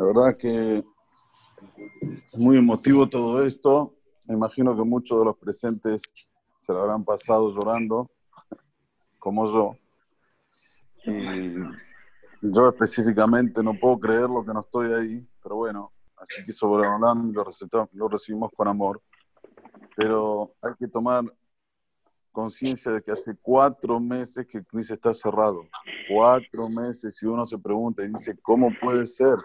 La verdad que es muy emotivo todo esto. Me imagino que muchos de los presentes se lo habrán pasado llorando, como yo. Y yo específicamente no puedo creerlo que no estoy ahí, pero bueno, así que sobre lo, lo recibimos con amor. Pero hay que tomar conciencia de que hace cuatro meses que el CNIS está cerrado. Cuatro meses y uno se pregunta y dice, ¿cómo puede ser?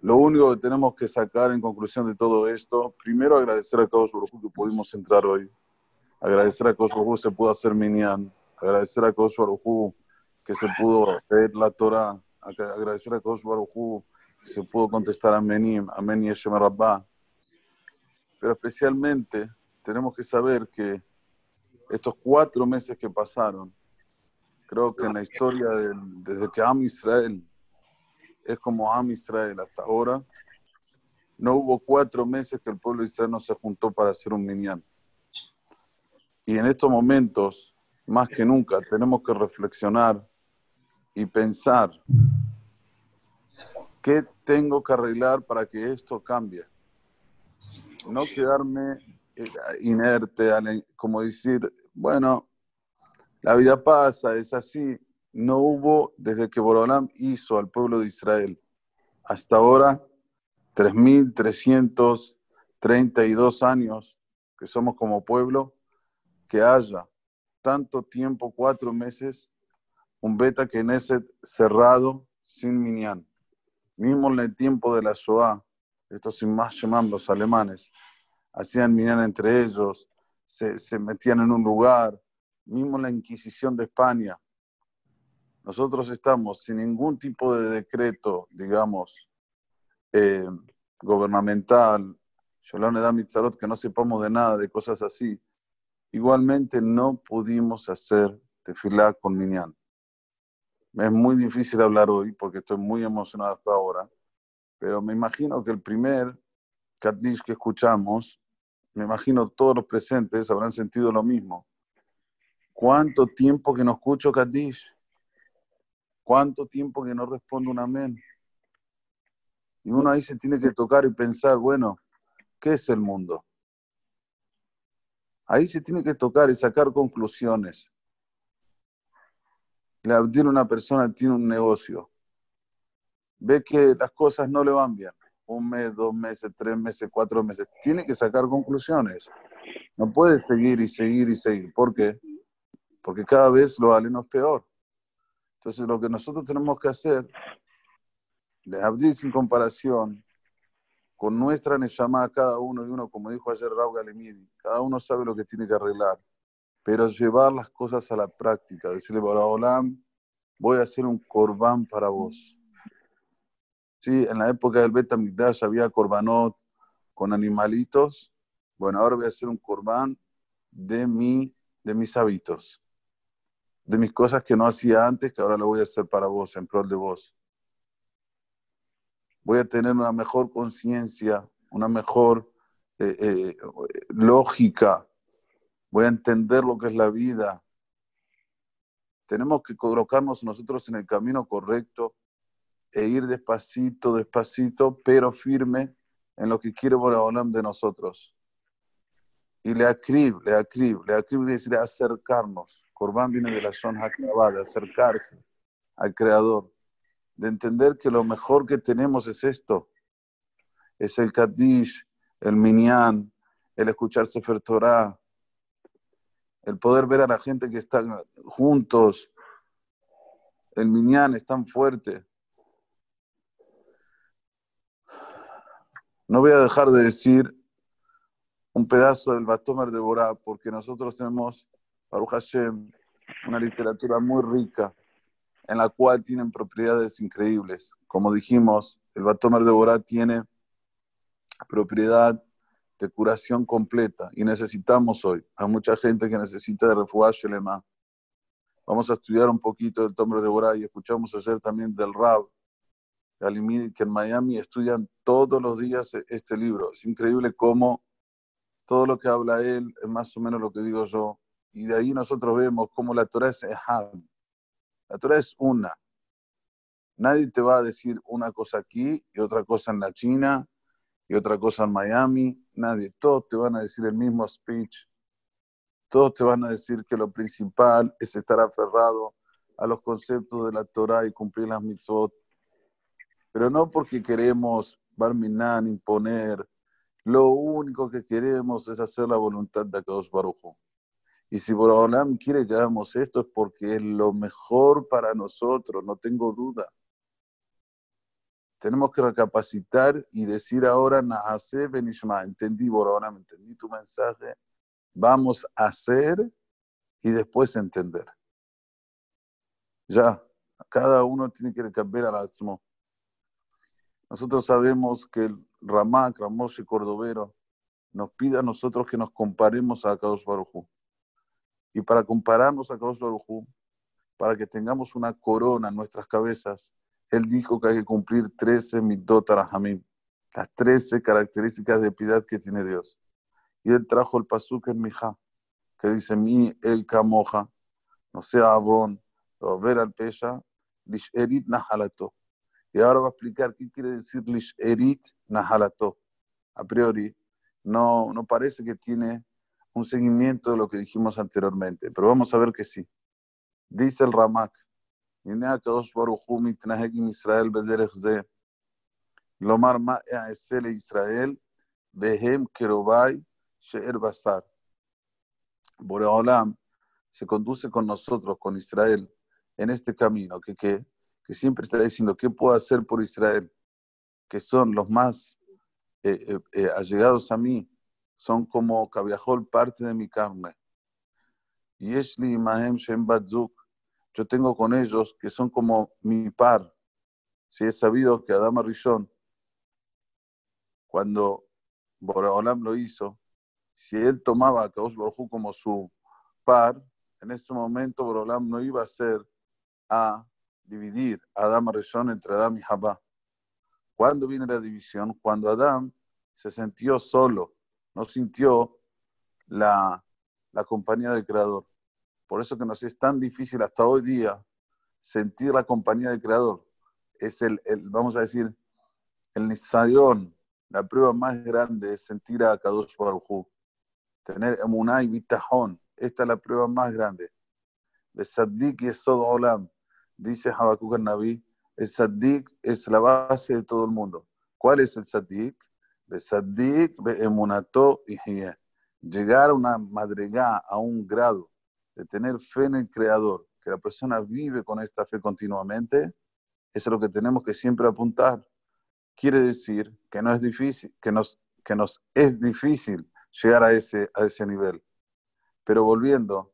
Lo único que tenemos que sacar en conclusión de todo esto, primero agradecer a Kadosh Baruj que pudimos entrar hoy. Agradecer a Kadosh que se pudo hacer minyan. Agradecer a Kadosh Baruj que se pudo leer la Torah. Agradecer a Kadosh Baruj que se pudo contestar a Menim, a Meni Rabba. Pero especialmente tenemos que saber que estos cuatro meses que pasaron, creo que en la historia desde que Am Israel es como Am Israel hasta ahora, no hubo cuatro meses que el pueblo de Israel no se juntó para hacer un minyan. Y en estos momentos, más que nunca, tenemos que reflexionar y pensar qué tengo que arreglar para que esto cambie. No quedarme inerte, como decir, bueno, la vida pasa, es así. No hubo, desde que Borolam hizo al pueblo de Israel hasta ahora, 3.332 años que somos como pueblo, que haya tanto tiempo, cuatro meses, un beta que en ese cerrado sin minyan. Mismo en el tiempo de la Shoah, estos más los alemanes, hacían minar entre ellos, se, metían en un lugar, mismo la Inquisición de España. Nosotros estamos sin ningún tipo de decreto, digamos, eh, gubernamental, que no sepamos de nada, de cosas así. Igualmente no pudimos hacer tefilá con Minyan. Es muy difícil hablar hoy porque estoy muy emocionado hasta ahora, pero me imagino que el primer Kaddish que escuchamos me imagino todos los presentes habrán sentido lo mismo. ¿Cuánto tiempo que no escucho Kadish? ¿Cuánto tiempo que no respondo un amén? Y uno ahí se tiene que tocar y pensar, bueno, ¿qué es el mundo? Ahí se tiene que tocar y sacar conclusiones. Abrir una persona tiene un negocio. Ve que las cosas no le van bien un mes, dos meses, tres meses, cuatro meses. Tiene que sacar conclusiones. No puede seguir y seguir y seguir. ¿Por qué? Porque cada vez lo aleno es peor. Entonces lo que nosotros tenemos que hacer, de abrir sin comparación, con nuestra Neshama cada uno y uno, como dijo ayer Raúl Galimidi, cada uno sabe lo que tiene que arreglar, pero llevar las cosas a la práctica, decirle, Olam, voy a hacer un corbán para vos Sí, en la época del Beta Migdash había corbanot con animalitos. Bueno, ahora voy a hacer un corbán de, mi, de mis hábitos, de mis cosas que no hacía antes, que ahora lo voy a hacer para vos, en pro de vos. Voy a tener una mejor conciencia, una mejor eh, eh, lógica. Voy a entender lo que es la vida. Tenemos que colocarnos nosotros en el camino correcto e ir despacito, despacito, pero firme en lo que quiere Boraholam de nosotros. Y le acrib, le acrib, le acrib decir acercarnos. Corban viene de la Shon HaKravá, de acercarse al Creador, de entender que lo mejor que tenemos es esto, es el Kaddish, el Minyan, el escuchar Sefer Torah, el poder ver a la gente que están juntos, el Minyan es tan fuerte, No voy a dejar de decir un pedazo del Batomer de Borá, porque nosotros tenemos, Baruch Hashem, una literatura muy rica, en la cual tienen propiedades increíbles. Como dijimos, el Batomer de Borá tiene propiedad de curación completa y necesitamos hoy. Hay mucha gente que necesita de refugio lema. Vamos a estudiar un poquito del Tomer de Borá y escuchamos ayer también del Rab, que en Miami estudian todos los días e-, este libro. Es increíble cómo todo lo que habla él es más o menos lo que digo yo. Y de ahí nosotros vemos cómo la Torah es Ehad. La Torah es una. Nadie te va a decir una cosa aquí y otra cosa en la China y otra cosa en Miami. Nadie. Todos te van a decir el mismo speech. Todos te van a decir que lo principal es estar aferrado a los conceptos de la Torah y cumplir las mitzvot. Pero no porque queremos barminan, imponer. Lo único que queremos es hacer la voluntad de Akadosh Baruj Y si Borolam quiere que hagamos esto es porque es lo mejor para nosotros, no tengo duda. Tenemos que recapacitar y decir ahora, Nahase Benishma, entendí Borolam, entendí tu mensaje, vamos a hacer y después entender. Ya, cada uno tiene que cambiar al Atzmo. Nosotros sabemos que el Ramak, y Cordovero, nos pide a nosotros que nos comparemos a Kadosh Barujú. Y para compararnos a Kadosh Barujú, para que tengamos una corona en nuestras cabezas, él dijo que hay que cumplir 13 mitot arahamim, las 13 características de piedad que tiene Dios. Y él trajo el pasuk en Mija, que dice, mi el camoja, no sea abón, ver al pesha, lisherit nahalato. Y ahora va a explicar qué quiere decir lisherit nahalato. A priori, no, no parece que tiene un seguimiento de lo que dijimos anteriormente, pero vamos a ver que sí. Dice el Ramak, Israel Lomar e Israel Behem Kerobai She'er Basar. Boreolam se conduce con nosotros, con Israel, en este camino, que, que, que siempre está diciendo, ¿qué puedo hacer por Israel? Que son los más eh, eh, eh, allegados a mí, son como Cabiajol, parte de mi carne. Y Yeshli Mahem Shem Batzuk, yo tengo con ellos que son como mi par. Si he sabido que Adama Rishon, cuando Boreolam lo hizo, si él tomaba a Kaosh Baruj como su par, en ese momento Boreolam no iba a ser a dividir a Adama Rishon entre Adam y Jabá. ¿Cuándo viene la división? Cuando Adam se sintió solo, no sintió la, la compañía del Creador. Por eso que nos es tan difícil hasta hoy día sentir la compañía del Creador. Es el, vamos a decir, el nisayón, la prueba más grande es sentir a Kadosh Baruj Tener emuná y bitajón. Esta es la prueba más grande. El saddik y Sod olam, dice Habakkuk el Naví, el saddik es la base de todo el mundo. ¿Cuál es el saddik? El saddik be emunato y Llegar a una madrigá, a un grado de tener fe en el Creador, que la persona vive con esta fe continuamente, eso es lo que tenemos que siempre apuntar. Quiere decir que no es difícil, que nos, que nos es difícil llegar a ese, a ese nivel. Pero volviendo,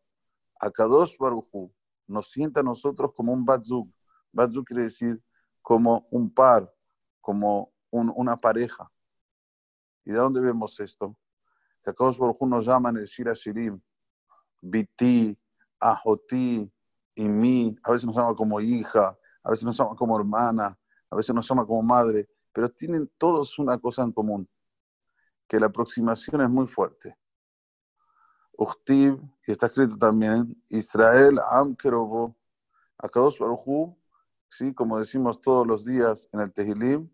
a Kadosh Baruchu nos sienta a nosotros como un Batzug. Batzug quiere decir como un par, como una pareja. ¿Y de dónde vemos esto? Que Kadosh Baruchu nos llama en el Shira Shirim, Biti, Ajoti y mí, a veces nos llama como hija, a veces nos llama como hermana, a veces nos llama como madre, pero tienen todos una cosa en común, que la aproximación es muy fuerte. Uchtib, y está escrito también, Israel Am Kerobo, Akadosh Baruchu, sí, como decimos todos los días en el Tehilim,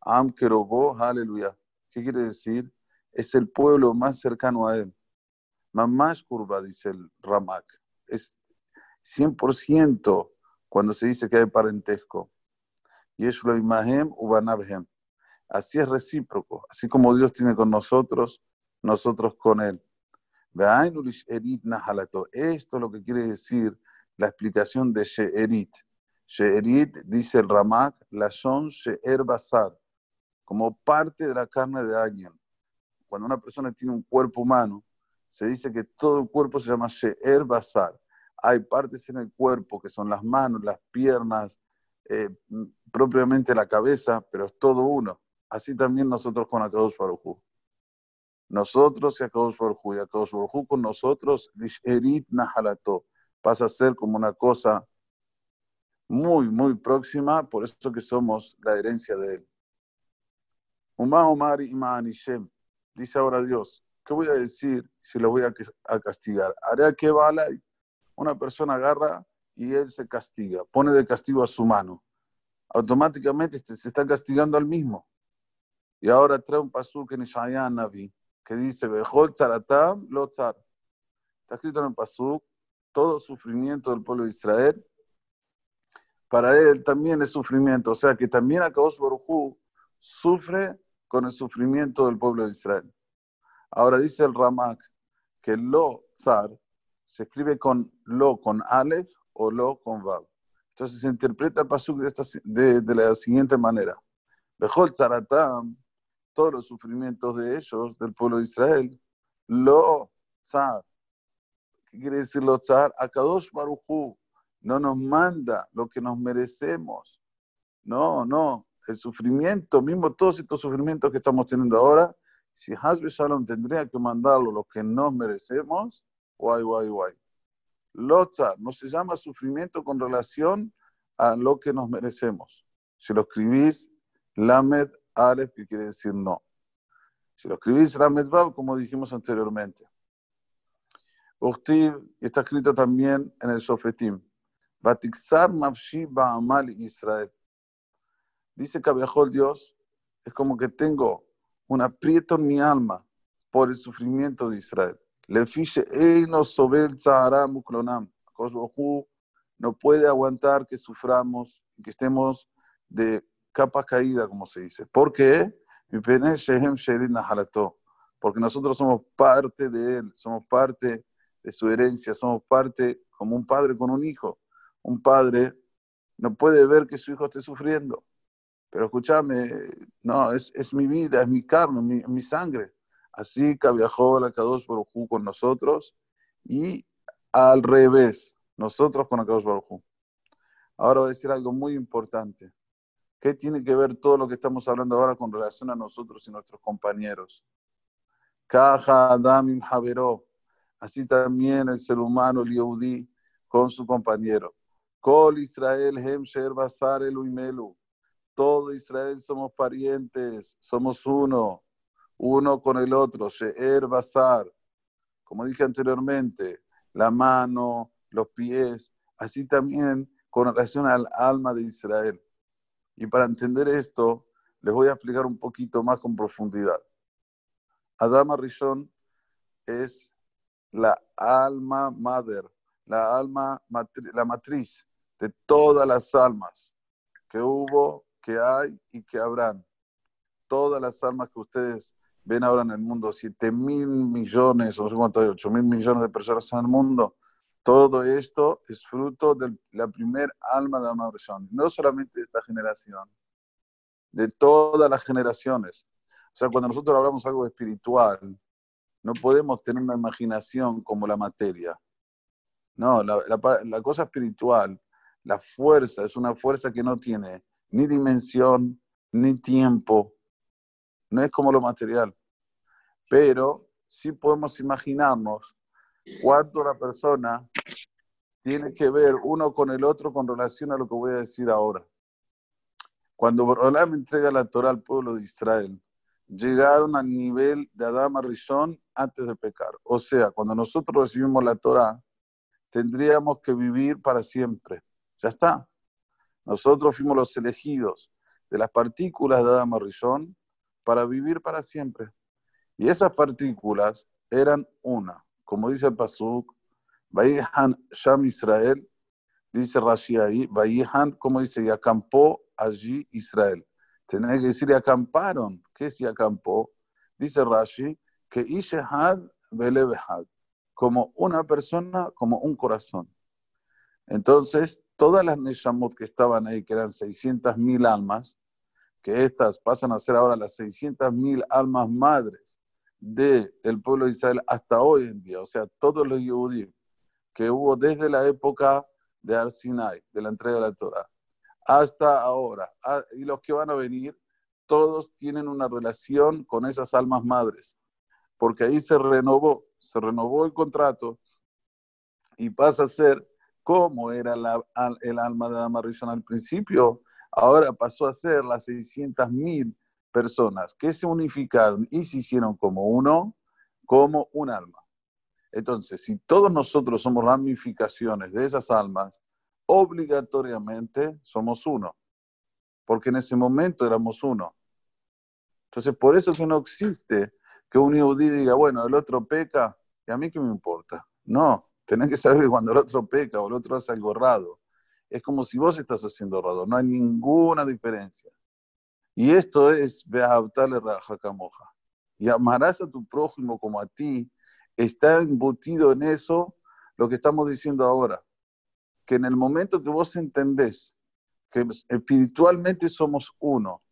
Am Kerobo, aleluya. ¿Qué quiere decir? Es el pueblo más cercano a él. Mamash Kurba, dice el Ramak. Es 100% cuando se dice que hay parentesco. Así es recíproco. Así como Dios tiene con nosotros, nosotros con Él. Esto es lo que quiere decir la explicación de She'erit. She'erit, dice el Ramak, la son She'er Basar, como parte de la carne de alguien. Cuando una persona tiene un cuerpo humano, se dice que todo el cuerpo se llama She'er Basar. Hay partes en el cuerpo que son las manos, las piernas, eh, propiamente la cabeza, pero es todo uno. Así también nosotros con Akadosh Baruj Nosotros y Akadosh Baruj y Akadosh Baruj con nosotros, Lisherit Nahalato, pasa a ser como una cosa muy, muy próxima, por eso que somos la herencia de él. Dice ahora Dios, ¿qué voy a decir si lo voy a, castigar? Haré que bala, una persona agarra y él se castiga, pone de castigo a su mano. automáticamente este se está castigando al mismo. Y ahora trae un en Ishaya Navi que dice, Bejol tzaratam lo tzar. Está escrito en el pasuk, todo sufrimiento del pueblo de Israel, para él también es sufrimiento. O sea que también Akadosh Baruj sufre con el sufrimiento del pueblo de Israel. Ahora dice el Ramak que lo tzar se escribe con lo con Aleph o lo con Vav. Entonces se interpreta el pasuk de, de, la siguiente manera. Bejol tzaratam, todos los sufrimientos de ellos, del pueblo de Israel, lo tzar. ¿Qué quiere decir lo tzar? Akadosh Baruchu no nos manda lo que nos merecemos. No, no. El sufrimiento, mismo todos estos sufrimientos que estamos teniendo ahora, si Hasbe Shalom tendría que mandarlo lo que nos merecemos, guay, guay, guay. Lotzar no se llama sufrimiento con relación a lo que nos merecemos. Si lo escribís, Lamed Aleph, que quiere decir no. Si lo escribís, Lamed Bab, como dijimos anteriormente. Uchtiv, está escrito también en el Sofetim. Batixar Mavshi Ba'amal Israel. Dice Cabejol Dios, es como que tengo un aprieto en mi alma por el sufrimiento de Israel. Le fiche Eino Sobel Zahara Muklonam. no puede aguantar que suframos, que estemos de capa caída, como se dice. ¿Por qué? Porque nosotros somos parte de él, somos parte de su herencia, somos parte como un padre con un hijo. Un padre no puede ver que su hijo esté sufriendo. Pero escúchame, no, es, es mi vida, es mi carne, mi, mi sangre. Así que viajó la Kadosh Baruj con nosotros y al revés, nosotros con Kadosh Baruj Ahora voy a decir algo muy importante. ¿Qué tiene que ver todo lo que estamos hablando ahora con relación a nosotros y nuestros compañeros? Caja Adamim Javeró. Así también el ser humano, el Yehudi, con su compañero. Kol Israel Hem Basar Eluimelu. Todo Israel somos parientes, somos uno uno con el otro, She'er Basar, como dije anteriormente, la mano, los pies, así también con relación al alma de Israel. Y para entender esto, les voy a explicar un poquito más con profundidad. Adama Rishon es la alma madre, la alma, la matriz de todas las almas que hubo, que hay y que habrán. Todas las almas que ustedes ven ahora en el mundo 7 mil millones, o no sé cuánto hay, 8 mil millones de personas en el mundo. Todo esto es fruto de la primer alma de Amarshon, no solamente de esta generación, de todas las generaciones. O sea, cuando nosotros hablamos algo espiritual, no podemos tener una imaginación como la materia. No, la, la cosa espiritual, la fuerza, es una fuerza que no tiene ni dimensión, ni tiempo, no es como lo material, pero sí podemos imaginarnos cuánto la persona tiene que ver uno con el otro con relación a lo que voy a decir ahora. Cuando me entrega la Torah al pueblo de Israel, llegaron al nivel de Adama Rishon antes de pecar. O sea, cuando nosotros recibimos la Torah, tendríamos que vivir para siempre. Ya está. Nosotros fuimos los elegidos de las partículas de Adama Rishon para vivir para siempre. Y esas partículas eran una, como dice el Pasuk, Vayihan Sham Israel, dice Rashi ahí, como dice, y acampó allí Israel. Tenés que decir, y acamparon. ¿Qué es y acampó? Dice Rashi, que Ishehad Belebehad, como una persona, como un corazón. Entonces, todas las Neshamot que estaban ahí, que eran 600.000 almas, que estas pasan a ser ahora las 600.000 almas madres del pueblo de Israel hasta hoy en día, o sea, todos los judíos que hubo desde la época de Arsinai, de la entrega de la Torah, hasta ahora, y los que van a venir, todos tienen una relación con esas almas madres, porque ahí se renovó, se renovó el contrato y pasa a ser como era el alma de Amarishon al principio, ahora pasó a ser las 600.000 personas que se unificaron y se hicieron como uno, como un alma. Entonces, si todos nosotros somos ramificaciones de esas almas, obligatoriamente somos uno. porque en ese momento éramos uno. Entonces, por eso que no existe que un yudí diga, bueno, el otro peca, y a mí qué me importa. No, tenés que saber que cuando el otro peca o el otro hace algo raro, es como si vos estás haciendo raro, no hay ninguna diferencia. Y esto es Behabtale Rajacamoja. Y amarás a tu prójimo como a ti, está embutido en eso lo que estamos diciendo ahora. Que en el momento que vos entendés que espiritualmente somos uno,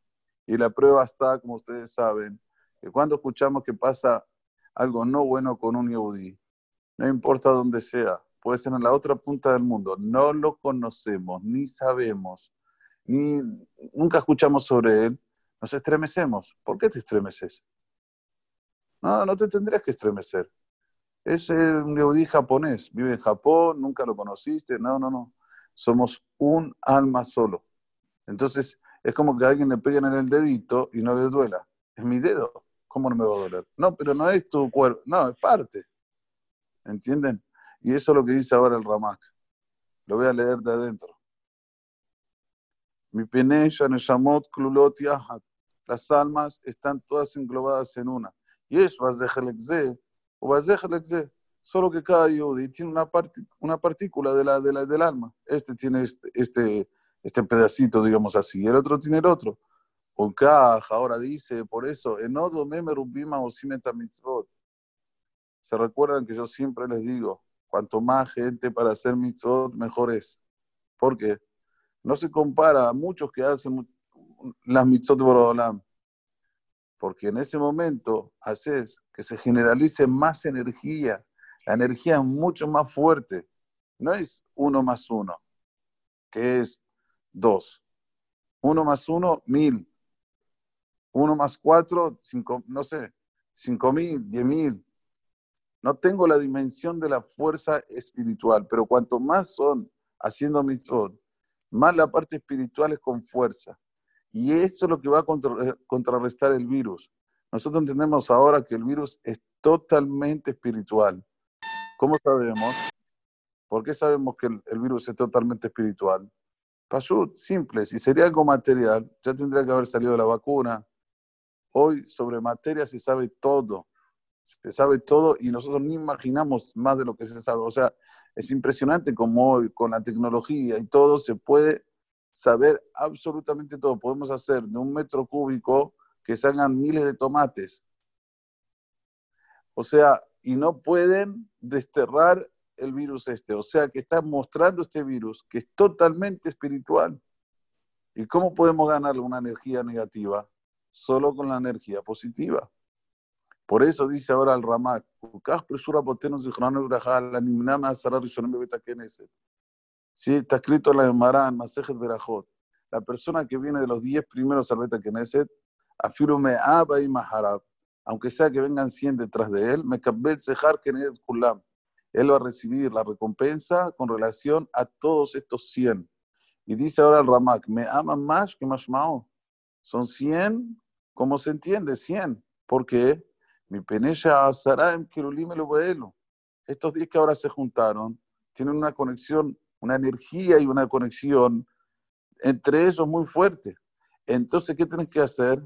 y la prueba está, como ustedes saben, que cuando escuchamos que pasa algo no bueno con un yehudi, no importa dónde sea, puede ser en la otra punta del mundo, no lo conocemos, ni sabemos, ni nunca escuchamos sobre él, nos estremecemos. ¿Por qué te estremeces? No, no te tendrías que estremecer. Es un yehudi japonés, vive en Japón, nunca lo conociste, no, no, no. Somos un alma solo. Entonces, es como que a alguien le peguen en el dedito y no le duela. Es mi dedo. ¿Cómo no me va a doler? No, pero no es tu cuerpo. No, es parte. ¿Entienden? Y eso es lo que dice ahora el Ramak. Lo voy a leer de adentro. Mi klulot, Las almas están todas englobadas en una. Y es o. Solo que cada yudi tiene una, una partícula de la, de la, del alma. Este tiene este, este, este pedacito, digamos así, y el otro tiene el otro. caja ahora dice, por eso, enodo memerubima o mitzvot. Se recuerdan que yo siempre les digo, cuanto más gente para hacer mitzvot, mejor es. ¿Por qué? No se compara a muchos que hacen las mitzvot de Borodolam. Porque en ese momento haces que se generalice más energía. La energía es mucho más fuerte. No es uno más uno, que es dos. Uno más uno, mil. Uno más cuatro, cinco, no sé, cinco mil, diez mil. No tengo la dimensión de la fuerza espiritual, pero cuanto más son haciendo mitzvot, más la parte espiritual es con fuerza. Y eso es lo que va a contrarrestar el virus. Nosotros entendemos ahora que el virus es totalmente espiritual. ¿Cómo sabemos? ¿Por qué sabemos que el, virus es totalmente espiritual? Pashut, simple. Si sería algo material, ya tendría que haber salido la vacuna. Hoy sobre materia se sabe todo se sabe todo y nosotros ni imaginamos más de lo que se sabe. O sea, es impresionante como hoy con la tecnología y todo se puede saber absolutamente todo. Podemos hacer de un metro cúbico que salgan miles de tomates. O sea, y no pueden desterrar el virus este. O sea, que está mostrando este virus que es totalmente espiritual. ¿Y cómo podemos ganar una energía negativa? Solo con la energía positiva. Por eso dice ahora el Ramak, Sí, está escrito en la Maran, Masejet Berajot. La persona que viene de los 10 primeros al Beta Knesset, me aba y maharab, aunque sea que vengan 100 detrás de él, me sejar Knesset Kulam. Él va a recibir la recompensa con relación a todos estos 100. Y dice ahora el Ramak, me aman más que más mao. Son 100, como se entiende, 100. ¿Por qué? El Estos días que ahora se juntaron tienen una conexión, una energía y una conexión entre ellos muy fuerte. Entonces, ¿qué tienes que hacer?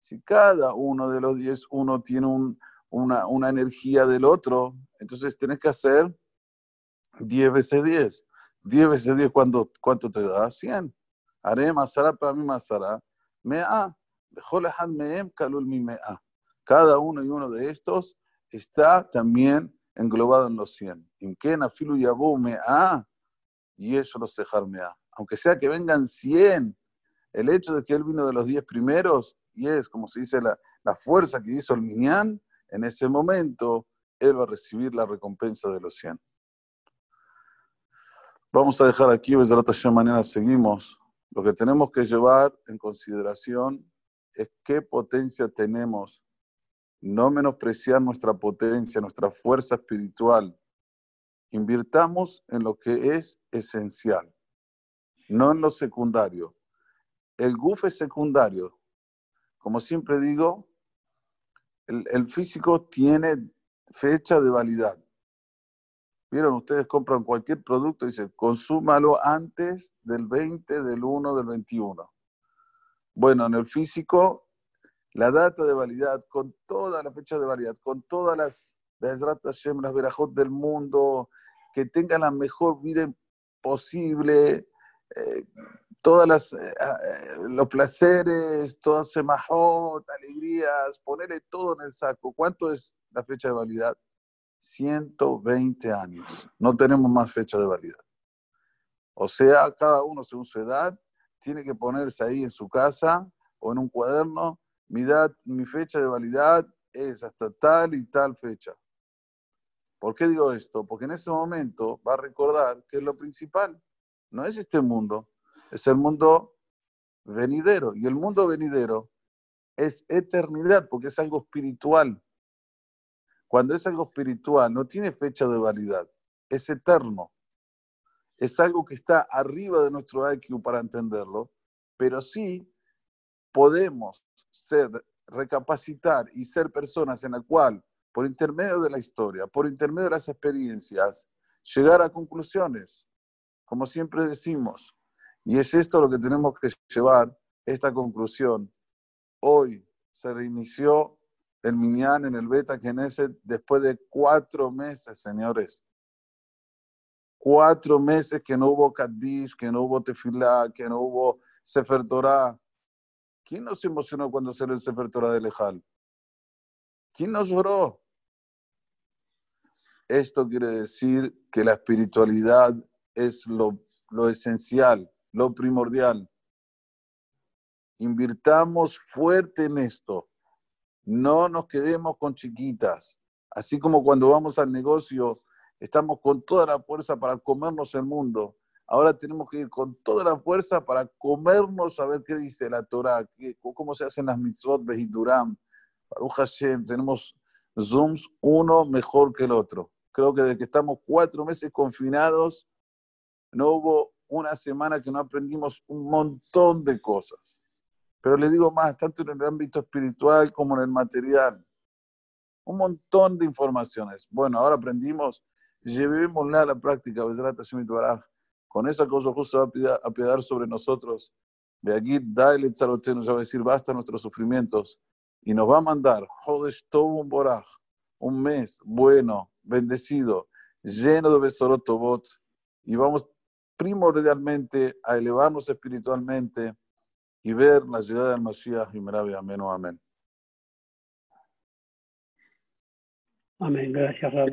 Si cada uno de los diez, uno tiene una, una, energía del otro, entonces tienes que hacer 10 veces 10. 10 veces 10, ¿cuánto, te da? 100. Arehem Asarape Amin Asara. Mea. Cada uno y uno de estos está también englobado en los 100. Y eso los mea. Aunque sea que vengan 100, el hecho de que él vino de los 10 primeros, y es como se dice la, la fuerza que hizo el Minyan, en ese momento él va a recibir la recompensa de los 100. Vamos a dejar aquí, desde mañana seguimos. Lo que tenemos que llevar en consideración es qué potencia tenemos. No menospreciar nuestra potencia, nuestra fuerza espiritual. Invirtamos en lo que es esencial, no en lo secundario. El GUF es secundario. Como siempre digo, el, el físico tiene fecha de validad. Vieron, ustedes compran cualquier producto y dicen, consúmalo antes del 20, del 1, del 21. Bueno, en el físico, la data de validad, con toda la fecha de validad, con todas las las verajot del mundo, que tengan la mejor vida posible, eh, todas las eh, eh, los placeres, todas semajot, alegrías, ponerle todo en el saco. ¿Cuánto es la fecha de validad? 120 años. No tenemos más fecha de validad. O sea, cada uno según su edad tiene que ponerse ahí en su casa o en un cuaderno, mi, fecha de validad es hasta tal y tal fecha. ¿Por qué digo esto? Porque en ese momento va a recordar que lo principal no es este mundo, es el mundo venidero. Y el mundo venidero es eternidad, porque es algo espiritual. Cuando es algo espiritual, no tiene fecha de validad, es eterno. Es algo que está arriba de nuestro IQ para entenderlo, pero sí podemos ser, recapacitar y ser personas en la cual, por intermedio de la historia, por intermedio de las experiencias, llegar a conclusiones, como siempre decimos. Y es esto lo que tenemos que llevar, esta conclusión. Hoy se reinició el Minyan en el Beta Knesset después de cuatro meses, señores. Cuatro meses que no hubo Kaddish, que no hubo Tefilá, que no hubo Sefer Torah. ¿Quién nos emocionó cuando salió el Sefer Torah de Lejal? ¿Quién nos lloró? Esto quiere decir que la espiritualidad es lo, lo esencial, lo primordial. Invirtamos fuerte en esto. No nos quedemos con chiquitas. Así como cuando vamos al negocio, estamos con toda la fuerza para comernos el mundo. Ahora tenemos que ir con toda la fuerza para comernos a ver qué dice la Torah, cómo se hacen las mitzvot, Behiduram. Baruch Hashem, tenemos Zooms uno mejor que el otro. Creo que desde que estamos cuatro meses confinados, no hubo una semana que no aprendimos un montón de cosas. Pero le digo más, tanto en el ámbito espiritual como en el material. Un montón de informaciones. Bueno, ahora aprendimos, llevémosla a la práctica, con esa cosa justo va a piedar sobre nosotros. De aquí, dale nos va a decir, basta nuestros sufrimientos. Y nos va a mandar, un un mes bueno, bendecido, lleno de Besorot Tobot. Y vamos primordialmente a elevarnos espiritualmente y ver la llegada del Mashiach y Merabe. Amén amén. Amén. Gracias, Rab.